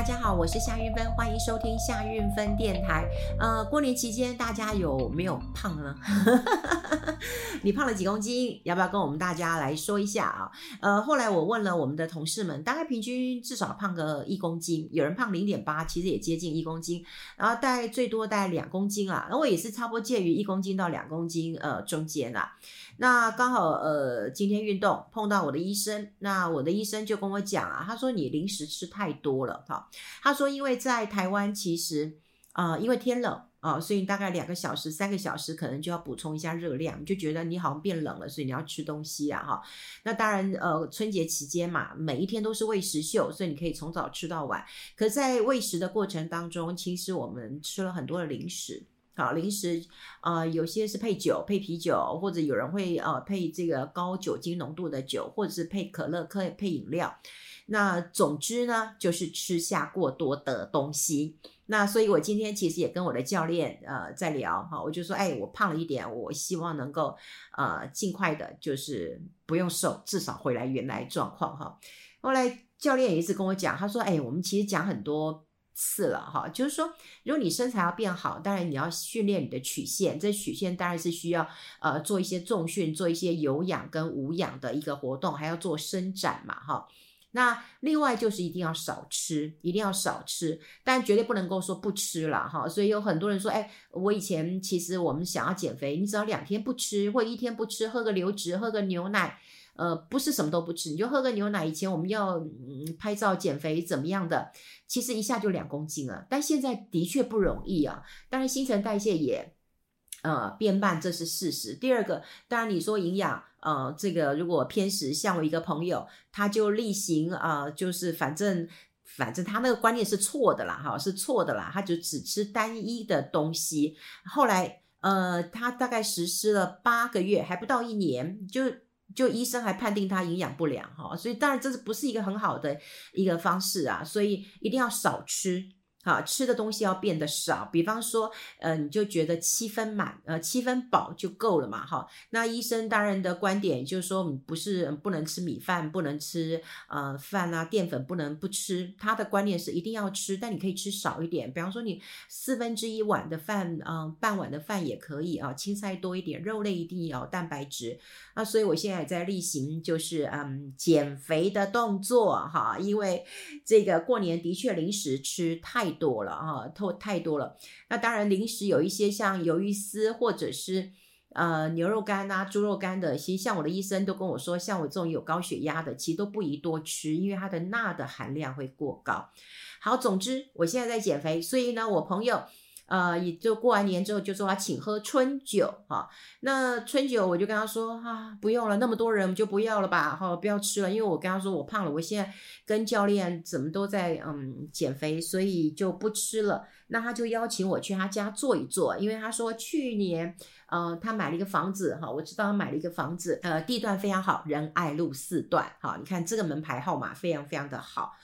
大家好，我是夏韵芬，欢迎收听夏韵芬电台。呃，过年期间大家有没有胖呢？你胖了几公斤？要不要跟我们大家来说一下啊？呃，后来我问了我们的同事们，大概平均至少胖个一公斤，有人胖零点八，其实也接近一公斤，然后大概最多大概两公斤啊。那我也是差不多介于一公斤到两公斤呃中间啊。那刚好呃今天运动碰到我的医生，那我的医生就跟我讲啊，他说你零食吃太多了哈。他说，因为在台湾，其实啊、因为天冷啊、所以大概两个小时、三个小时，可能就要补充一下热量，就觉得你好像变冷了，所以你要吃东西啊，哈。那当然，呃，春节期间嘛，每一天都是喂食秀，所以你可以从早吃到晚。可在喂食的过程当中，其实我们吃了很多的零食，好，零食啊、呃，有些是配酒、配啤酒，或者有人会呃配这个高酒精浓度的酒，或者是配可乐、可以配饮料。那总之呢，就是吃下过多的东西。那所以，我今天其实也跟我的教练呃在聊哈，我就说，哎，我胖了一点，我希望能够呃尽快的，就是不用瘦，至少回来原来状况哈。后来教练也一直跟我讲，他说，哎，我们其实讲很多次了哈，就是说，如果你身材要变好，当然你要训练你的曲线，这曲线当然是需要呃做一些重训，做一些有氧跟无氧的一个活动，还要做伸展嘛哈。那另外就是一定要少吃，一定要少吃，但绝对不能够说不吃了哈。所以有很多人说，哎，我以前其实我们想要减肥，你只要两天不吃，或一天不吃，喝个流质，喝个牛奶，呃，不是什么都不吃，你就喝个牛奶。以前我们要嗯拍照减肥怎么样的，其实一下就两公斤了，但现在的确不容易啊。当然新陈代谢也。呃，变慢这是事实。第二个，当然你说营养，呃，这个如果偏食，像我一个朋友，他就例行啊、呃，就是反正反正他那个观念是错的啦，哈，是错的啦，他就只吃单一的东西。后来，呃，他大概实施了八个月，还不到一年，就就医生还判定他营养不良，哈，所以当然这是不是一个很好的一个方式啊？所以一定要少吃。好，吃的东西要变得少，比方说，呃，你就觉得七分满，呃，七分饱就够了嘛，哈。那医生当然的观点就是说，不是不能吃米饭，不能吃呃饭啊，淀粉不能不吃。他的观念是一定要吃，但你可以吃少一点，比方说你四分之一碗的饭，嗯、半碗的饭也可以啊，青菜多一点，肉类一定要蛋白质。那所以我现在在例行，就是嗯减肥的动作哈，因为这个过年的确零食吃太。多了啊，太太多了。那当然，零食有一些像鱿鱼丝或者是呃牛肉干啊、猪肉干的，其实像我的医生都跟我说，像我这种有高血压的，其实都不宜多吃，因为它的钠的含量会过高。好，总之我现在在减肥，所以呢，我朋友。呃，也就过完年之后就说他请喝春酒哈，那春酒我就跟他说啊，不用了，那么多人就不要了吧，哈，不要吃了，因为我跟他说我胖了，我现在跟教练怎么都在嗯减肥，所以就不吃了。那他就邀请我去他家坐一坐，因为他说去年呃他买了一个房子哈，我知道他买了一个房子，呃地段非常好，仁爱路四段，哈，你看这个门牌号码非常非常的好。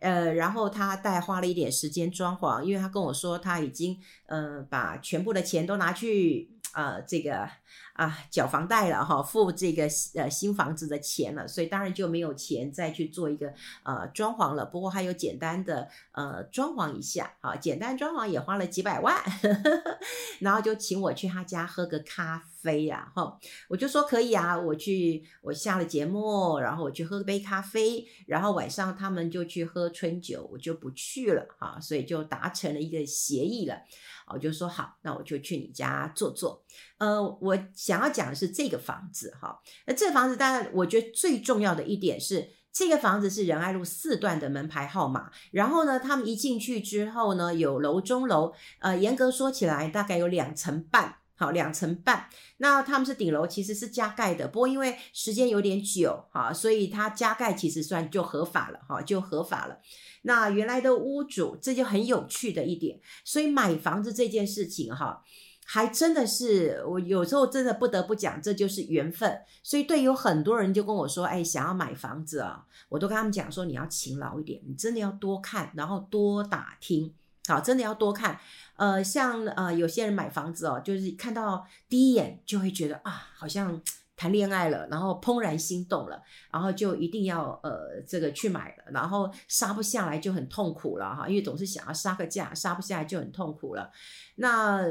呃，然后他带花了一点时间装潢，因为他跟我说他已经呃把全部的钱都拿去呃这个啊缴房贷了哈，付这个呃新房子的钱了，所以当然就没有钱再去做一个呃装潢了。不过还有简单的呃装潢一下，好，简单装潢也花了几百万，呵呵，然后就请我去他家喝个咖啡。飞呀，哈，我就说可以啊，我去，我下了节目，然后我去喝杯咖啡，然后晚上他们就去喝春酒，我就不去了，哈，所以就达成了一个协议了，我就说好，那我就去你家坐坐，呃，我想要讲的是这个房子，哈，那这个房子当然，我觉得最重要的一点是，这个房子是仁爱路四段的门牌号码，然后呢，他们一进去之后呢，有楼中楼，呃，严格说起来，大概有两层半。好，两层半，那他们是顶楼，其实是加盖的，不过因为时间有点久，哈，所以它加盖其实算就合法了，哈，就合法了。那原来的屋主，这就很有趣的一点，所以买房子这件事情，哈，还真的是我有时候真的不得不讲，这就是缘分。所以对有很多人就跟我说，哎，想要买房子啊，我都跟他们讲说，你要勤劳一点，你真的要多看，然后多打听。好，真的要多看，呃，像呃有些人买房子哦，就是看到第一眼就会觉得啊，好像谈恋爱了，然后怦然心动了，然后就一定要呃这个去买了，然后杀不下来就很痛苦了哈，因为总是想要杀个价，杀不下来就很痛苦了。那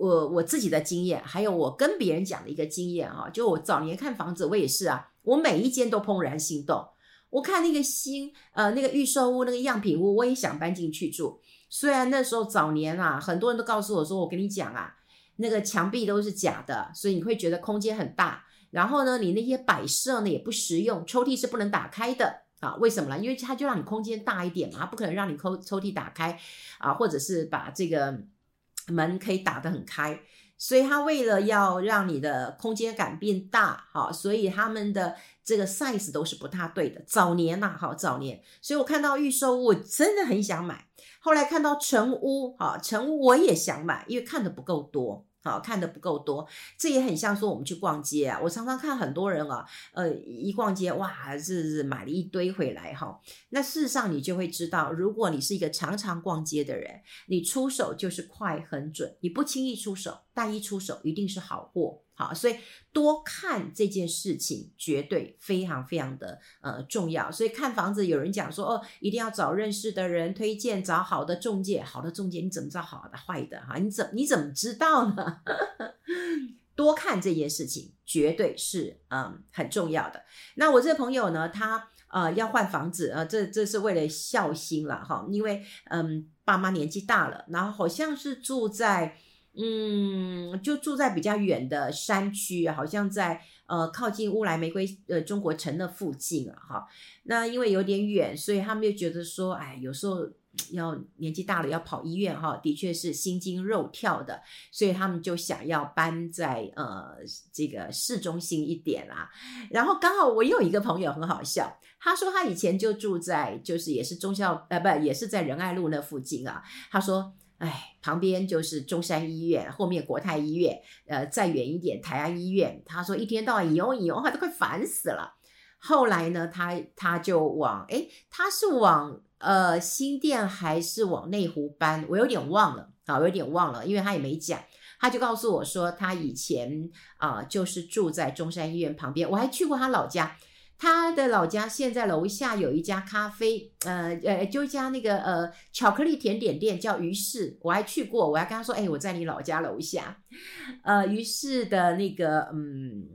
我我自己的经验，还有我跟别人讲的一个经验哈，就我早年看房子，我也是啊，我每一间都怦然心动。我看那个新呃那个预售屋那个样品屋，我也想搬进去住。虽然那时候早年啊，很多人都告诉我说，我跟你讲啊，那个墙壁都是假的，所以你会觉得空间很大。然后呢，你那些摆设呢也不实用，抽屉是不能打开的啊？为什么呢？因为它就让你空间大一点嘛，不可能让你抽抽屉打开啊，或者是把这个门可以打得很开。所以他为了要让你的空间感变大，哈，所以他们的这个 size 都是不太对的。早年呐，哈，早年，所以我看到预售，我真的很想买。后来看到成屋，哈，成屋我也想买，因为看的不够多。好，看的不够多，这也很像说我们去逛街啊。我常常看很多人啊，呃，一逛街哇，是是买了一堆回来哈。那事实上你就会知道，如果你是一个常常逛街的人，你出手就是快很准，你不轻易出手，但一出手一定是好货。好，所以多看这件事情绝对非常非常的呃重要。所以看房子，有人讲说哦，一定要找认识的人推荐，找好的中介。好的中介，你怎么知道好的坏的？哈，你怎你怎么知道呢？多看这件事情绝对是嗯很重要的。那我这个朋友呢，他呃要换房子，呃这这是为了孝心了哈，因为嗯爸妈年纪大了，然后好像是住在。嗯，就住在比较远的山区，好像在呃靠近乌来玫瑰呃中国城的附近啊，哈。那因为有点远，所以他们就觉得说，哎，有时候要年纪大了要跑医院哈，的确是心惊肉跳的，所以他们就想要搬在呃这个市中心一点啊。然后刚好我有一个朋友很好笑，他说他以前就住在就是也是忠孝呃不也是在仁爱路那附近啊，他说。哎，旁边就是中山医院，后面国泰医院，呃，再远一点台安医院。他说一天到晚引用引用，他都快烦死了。后来呢，他他就往，哎，他是往呃新店还是往内湖搬？我有点忘了啊，我有点忘了，因为他也没讲。他就告诉我说，他以前啊、就是住在中山医院旁边，我还去过他老家。他的老家现在楼下有一家咖啡，呃呃，就一家那个呃巧克力甜点店叫于是，我还去过，我还跟他说，哎，我在你老家楼下，呃，于是的那个嗯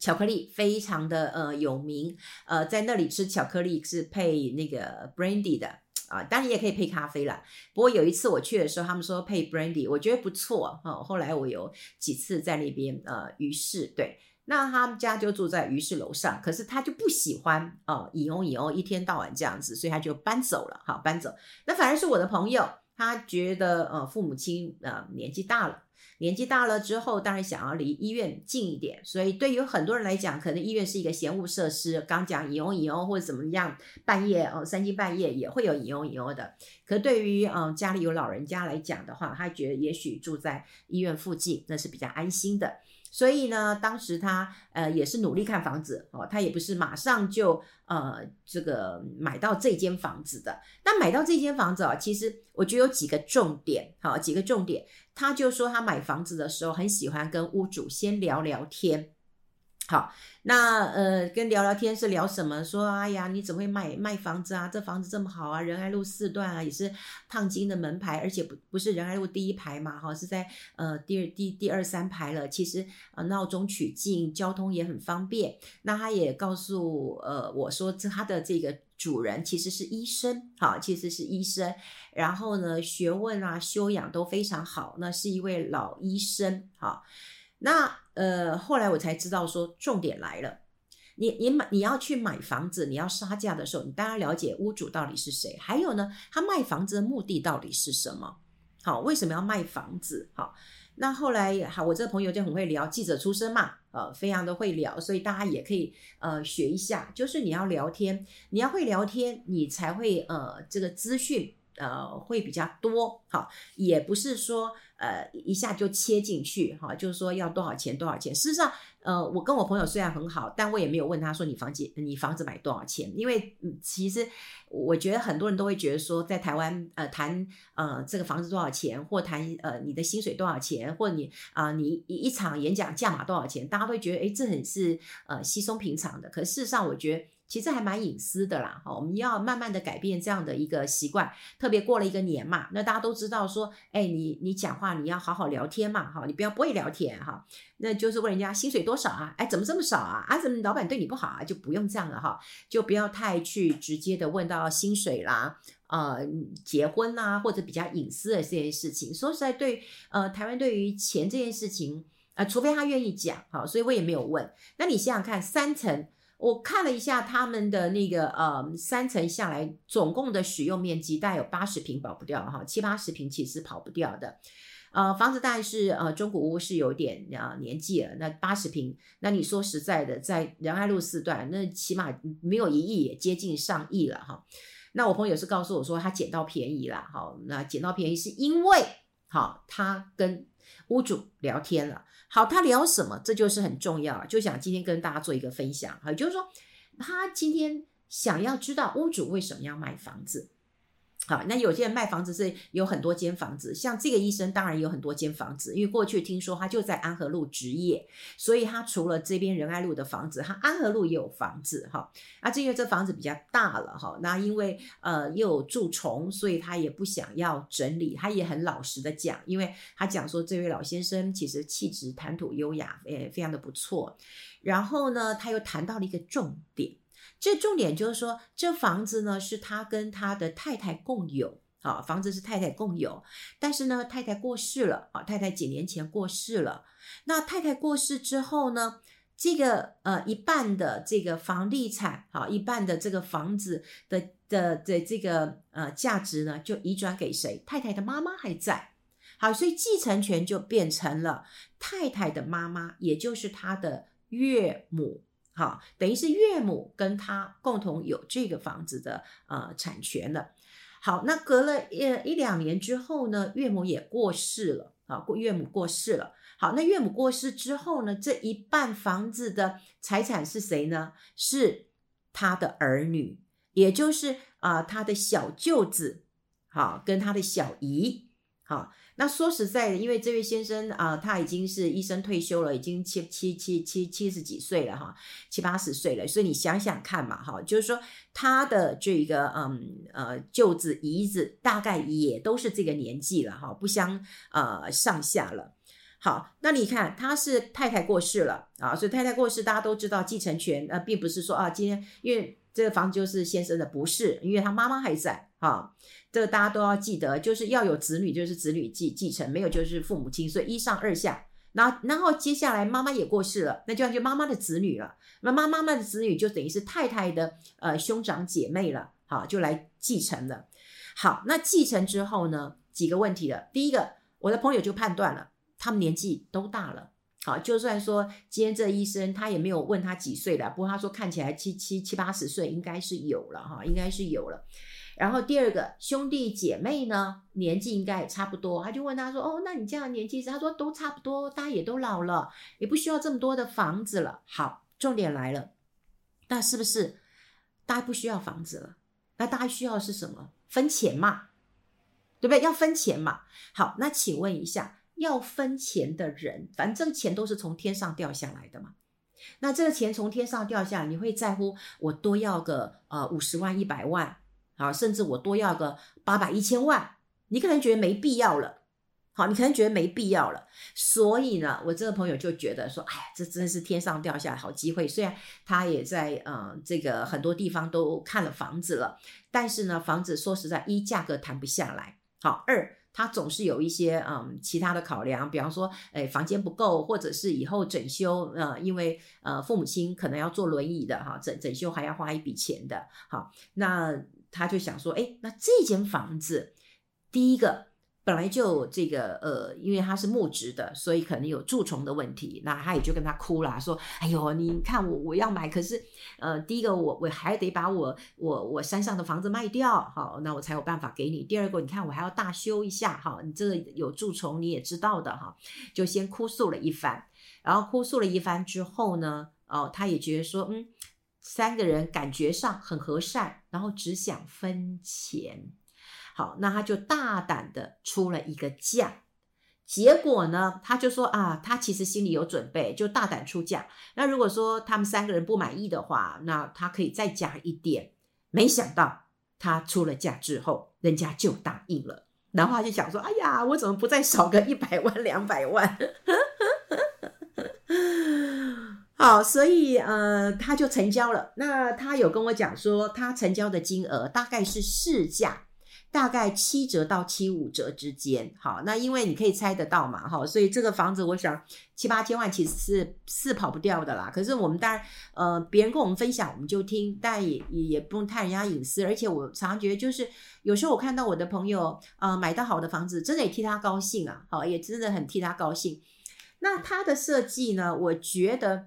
巧克力非常的呃有名，呃，在那里吃巧克力是配那个 brandy 的啊，当然也可以配咖啡啦。不过有一次我去的时候，他们说配 brandy，我觉得不错啊。后来我有几次在那边呃于是对。那他们家就住在于是楼上，可是他就不喜欢哦，以欧以欧一天到晚这样子，所以他就搬走了。好，搬走。那反而是我的朋友，他觉得呃父母亲呃年纪大了，年纪大了之后，当然想要离医院近一点。所以对于很多人来讲，可能医院是一个闲务设施。刚讲以欧以欧或者怎么样，半夜哦三更半夜也会有以欧以欧的。可对于嗯家里有老人家来讲的话，他觉得也许住在医院附近那是比较安心的。所以呢，当时他呃也是努力看房子哦，他也不是马上就呃这个买到这间房子的。那买到这间房子啊，其实我觉得有几个重点，好，几个重点。他就说他买房子的时候很喜欢跟屋主先聊聊天。好，那呃，跟聊聊天是聊什么？说，哎呀，你怎么会卖卖房子啊？这房子这么好啊，仁爱路四段啊，也是烫金的门牌，而且不不是仁爱路第一排嘛，哈，是在呃第二第第二三排了。其实呃闹中取静，交通也很方便。那他也告诉呃我说，他的这个主人其实是医生，哈，其实是医生，然后呢，学问啊修养都非常好，那是一位老医生，哈。那呃，后来我才知道说，重点来了，你你买你要去买房子，你要杀价的时候，你当然了解屋主到底是谁，还有呢，他卖房子的目的到底是什么？好，为什么要卖房子？好，那后来好，我这个朋友就很会聊，记者出身嘛，呃，非常的会聊，所以大家也可以呃学一下，就是你要聊天，你要会聊天，你才会呃这个资讯。呃会比较多，好，也不是说呃一下就切进去，哈，就是说要多少钱多少钱。事实上，呃，我跟我朋友虽然很好，但我也没有问他说你房子你房子买多少钱，因为其实我觉得很多人都会觉得说在台湾呃谈呃这个房子多少钱，或谈呃你的薪水多少钱，或你啊、你一场演讲价码多少钱，大家都会觉得诶这很是呃稀松平常的。可事实上，我觉得。其实还蛮隐私的啦，哈，我们要慢慢的改变这样的一个习惯，特别过了一个年嘛，那大家都知道说，哎，你你讲话你要好好聊天嘛，哈，你不要不会聊天哈，那就是问人家薪水多少啊，哎，怎么这么少啊，啊，怎么老板对你不好啊，就不用这样了哈，就不要太去直接的问到薪水啦，呃，结婚啦，或者比较隐私的这些事情。说实在对，呃，台湾对于钱这件事情，呃，除非他愿意讲，哈，所以我也没有问。那你想想看，三层。我看了一下他们的那个呃三层下来总共的使用面积大概有八十平跑不掉哈，七八十平其实跑不掉的，呃房子大概是呃中古屋是有点啊、呃、年纪了，那八十平，那你说实在的，在仁爱路四段，那起码没有一亿也接近上亿了哈。那我朋友是告诉我说他捡到便宜了，哈，那捡到便宜是因为好他跟屋主聊天了。好，他聊什么？这就是很重要，就想今天跟大家做一个分享。哈，就是说，他今天想要知道屋主为什么要卖房子。好，那有些人卖房子是有很多间房子，像这个医生当然有很多间房子，因为过去听说他就在安和路执业，所以他除了这边仁爱路的房子，他安和路也有房子哈。啊，这因为这房子比较大了哈，那因为呃又有蛀虫，所以他也不想要整理，他也很老实的讲，因为他讲说这位老先生其实气质谈吐优雅，诶，非常的不错。然后呢，他又谈到了一个重点。这重点就是说，这房子呢是他跟他的太太共有，啊，房子是太太共有，但是呢，太太过世了，啊，太太几年前过世了。那太太过世之后呢，这个呃一半的这个房地产，啊，一半的这个房子的的的这个呃价值呢，就移转给谁？太太的妈妈还在，好，所以继承权就变成了太太的妈妈，也就是他的岳母。好，等于是岳母跟他共同有这个房子的呃产权的。好，那隔了一一两年之后呢，岳母也过世了啊，过岳母过世了。好，那岳母过世之后呢，这一半房子的财产是谁呢？是他的儿女，也就是啊、呃、他的小舅子，好，跟他的小姨，好。那说实在的，因为这位先生啊、他已经是医生退休了，已经七七七七七十几岁了哈，七八十岁了。所以你想想看嘛，哈，就是说他的这个嗯呃舅子姨子大概也都是这个年纪了哈，不相呃上下了。好，那你看他是太太过世了啊，所以太太过世，大家都知道继承权呃，并不是说啊，今天因为这个房子就是先生的，不是，因为他妈妈还在啊。这个大家都要记得，就是要有子女，就是子女继继承，没有就是父母亲，所以一上二下。然后，然后接下来妈妈也过世了，那就要就妈妈的子女了。那妈妈妈的子女就等于是太太的呃兄长姐妹了，好，就来继承了。好，那继承之后呢，几个问题了。第一个，我的朋友就判断了，他们年纪都大了。好，就算说今天这医生他也没有问他几岁了，不过他说看起来七七七八十岁应该是有了哈，应该是有了。然后第二个兄弟姐妹呢，年纪应该也差不多，他就问他说：“哦，那你这样年纪？”他说：“都差不多，大家也都老了，也不需要这么多的房子了。”好，重点来了，那是不是大家不需要房子了？那大家需要是什么？分钱嘛，对不对？要分钱嘛。好，那请问一下，要分钱的人，反正钱都是从天上掉下来的嘛。那这个钱从天上掉下来，你会在乎我多要个呃五十万、一百万？好，甚至我多要个八百一千万，你可能觉得没必要了。好，你可能觉得没必要了。所以呢，我这个朋友就觉得说，哎呀，这真是天上掉下好机会。虽然他也在嗯这个很多地方都看了房子了，但是呢，房子说实在，一价格谈不下来。好，二他总是有一些嗯其他的考量，比方说，哎，房间不够，或者是以后整修，呃，因为呃父母亲可能要坐轮椅的哈，整整修还要花一笔钱的。好，那。他就想说，哎，那这间房子，第一个本来就这个呃，因为它是木质的，所以可能有蛀虫的问题。那他也就跟他哭了，说：“哎呦，你看我我要买，可是呃，第一个我我还得把我我我山上的房子卖掉，好，那我才有办法给你。第二个，你看我还要大修一下，哈，你这个有蛀虫你也知道的哈，就先哭诉了一番。然后哭诉了一番之后呢，哦，他也觉得说，嗯，三个人感觉上很和善，然后只想分钱。”好，那他就大胆的出了一个价，结果呢，他就说啊，他其实心里有准备，就大胆出价。那如果说他们三个人不满意的话，那他可以再加一点。没想到他出了价之后，人家就答应了。然后他就想说，哎呀，我怎么不再少个一百万、两百万？好，所以呃，他就成交了。那他有跟我讲说，他成交的金额大概是市价。大概七折到七五折之间，好，那因为你可以猜得到嘛，哈，所以这个房子我想七八千万其实是是跑不掉的啦。可是我们当然，呃，别人跟我们分享我们就听，但也也也不用探人家隐私。而且我常常觉得，就是有时候我看到我的朋友，呃，买到好的房子，真的也替他高兴啊，好，也真的很替他高兴。那他的设计呢，我觉得。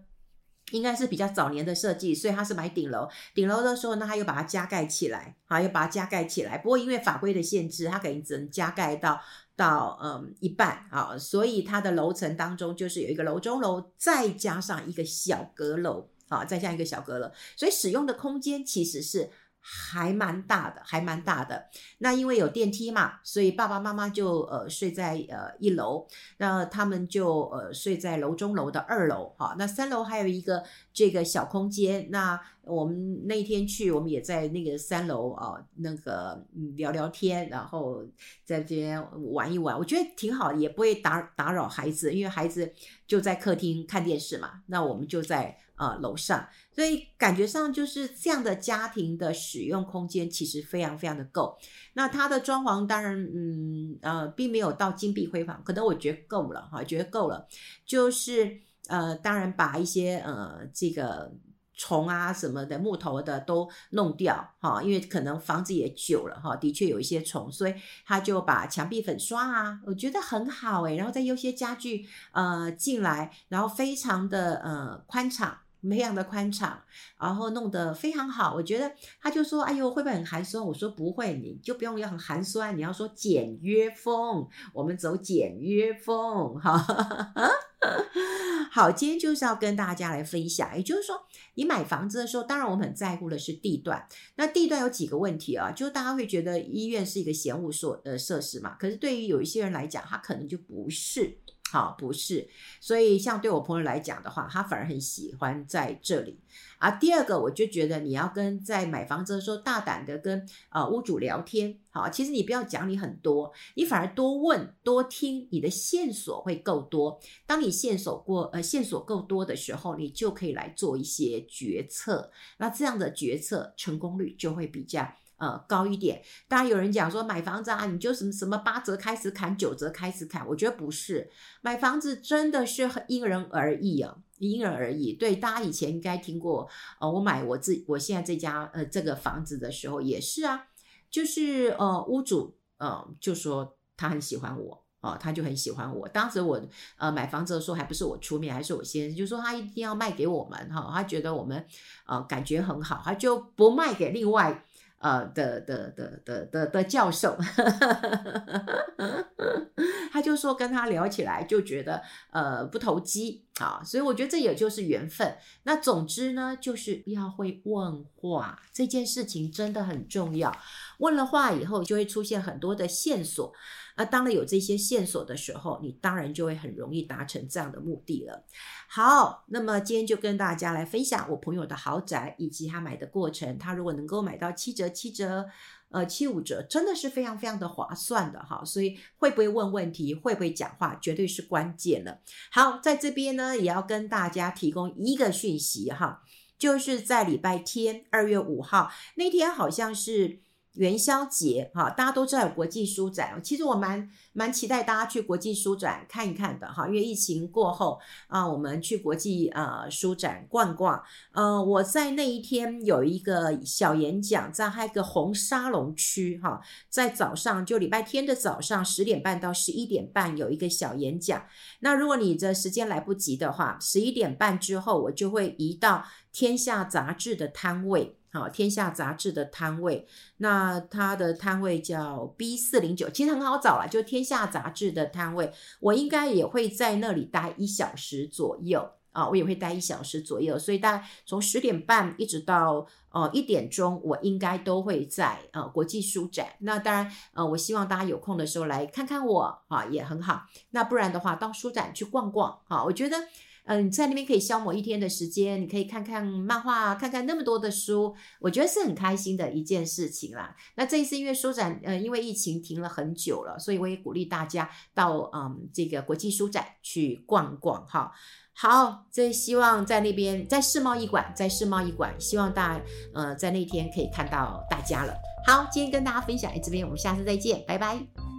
应该是比较早年的设计，所以他是买顶楼。顶楼的时候呢，他又把它加盖起来，啊，又把它加盖起来。不过因为法规的限制，它可能只能加盖到到嗯一半啊，所以它的楼层当中就是有一个楼中楼，再加上一个小阁楼，啊，再加一个小阁楼，所以使用的空间其实是。还蛮大的，还蛮大的。那因为有电梯嘛，所以爸爸妈妈就呃睡在呃一楼，那他们就呃睡在楼中楼的二楼。哈，那三楼还有一个这个小空间。那我们那天去，我们也在那个三楼啊，那个聊聊天，然后在这边玩一玩，我觉得挺好，也不会打打扰孩子，因为孩子就在客厅看电视嘛。那我们就在。呃，楼上，所以感觉上就是这样的家庭的使用空间其实非常非常的够。那它的装潢当然，嗯呃，并没有到金碧辉煌，可能我觉得够了哈，觉得够了。就是呃，当然把一些呃这个虫啊什么的木头的都弄掉哈，因为可能房子也久了哈，的确有一些虫，所以他就把墙壁粉刷啊，我觉得很好诶，然后再用些家具呃进来，然后非常的呃宽敞。非常的宽敞，然后弄得非常好。我觉得他就说：“哎呦，会不会很寒酸？”我说：“不会，你就不用要很寒酸，你要说简约风，我们走简约风。”哈，好，今天就是要跟大家来分享，也就是说，你买房子的时候，当然我们很在乎的是地段。那地段有几个问题啊？就大家会觉得医院是一个闲物所呃设施嘛，可是对于有一些人来讲，他可能就不是。好，不是，所以像对我朋友来讲的话，他反而很喜欢在这里。啊，第二个，我就觉得你要跟在买房子的时候大胆的跟啊、屋主聊天。好，其实你不要讲你很多，你反而多问多听，你的线索会够多。当你线索过呃线索够多的时候，你就可以来做一些决策。那这样的决策成功率就会比较。呃，高一点。当然有人讲说买房子啊，你就什么什么八折开始砍，九折开始砍。我觉得不是，买房子真的是因人而异啊，因人而异。对，大家以前应该听过，呃，我买我自我现在这家呃这个房子的时候也是啊，就是呃屋主呃就说他很喜欢我啊，呃，他就很喜欢我。当时我呃买房子的时候还不是我出面，还是我先生，就说他一定要卖给我们哈，他觉得我们呃感觉很好，他就不卖给另外。呃的的的的的的教授，他就说跟他聊起来就觉得呃不投机啊，所以我觉得这也就是缘分。那总之呢，就是要会问话，这件事情真的很重要。问了话以后，就会出现很多的线索。那当然有这些线索的时候，你当然就会很容易达成这样的目的了。好，那么今天就跟大家来分享我朋友的豪宅以及他买的过程。他如果能够买到七折、七折、呃七五折，真的是非常非常的划算的哈。所以会不会问问题，会不会讲话，绝对是关键了。好，在这边呢，也要跟大家提供一个讯息哈，就是在礼拜天二月五号那天，好像是。元宵节哈，大家都知道有国际书展，其实我蛮蛮期待大家去国际书展看一看的哈，因为疫情过后啊，我们去国际呃书展逛逛。呃，我在那一天有一个小演讲，在还有一个红沙龙区哈，在早上就礼拜天的早上十点半到十一点半有一个小演讲。那如果你的时间来不及的话，十一点半之后我就会移到天下杂志的摊位。好，天下杂志的摊位，那它的摊位叫 B 四零九，其实很好找啦，就天下杂志的摊位，我应该也会在那里待一小时左右啊，我也会待一小时左右，所以大概从十点半一直到呃一点钟，我应该都会在呃国际书展。那当然呃，我希望大家有空的时候来看看我啊，也很好。那不然的话，到书展去逛逛啊，我觉得。嗯，在那边可以消磨一天的时间，你可以看看漫画，看看那么多的书，我觉得是很开心的一件事情啦。那这一次因为书展，呃，因为疫情停了很久了，所以我也鼓励大家到嗯这个国际书展去逛逛哈。好，这希望在那边在世贸一馆，在世贸一馆，希望大呃在那天可以看到大家了。好，今天跟大家分享在这边，我们下次再见，拜拜。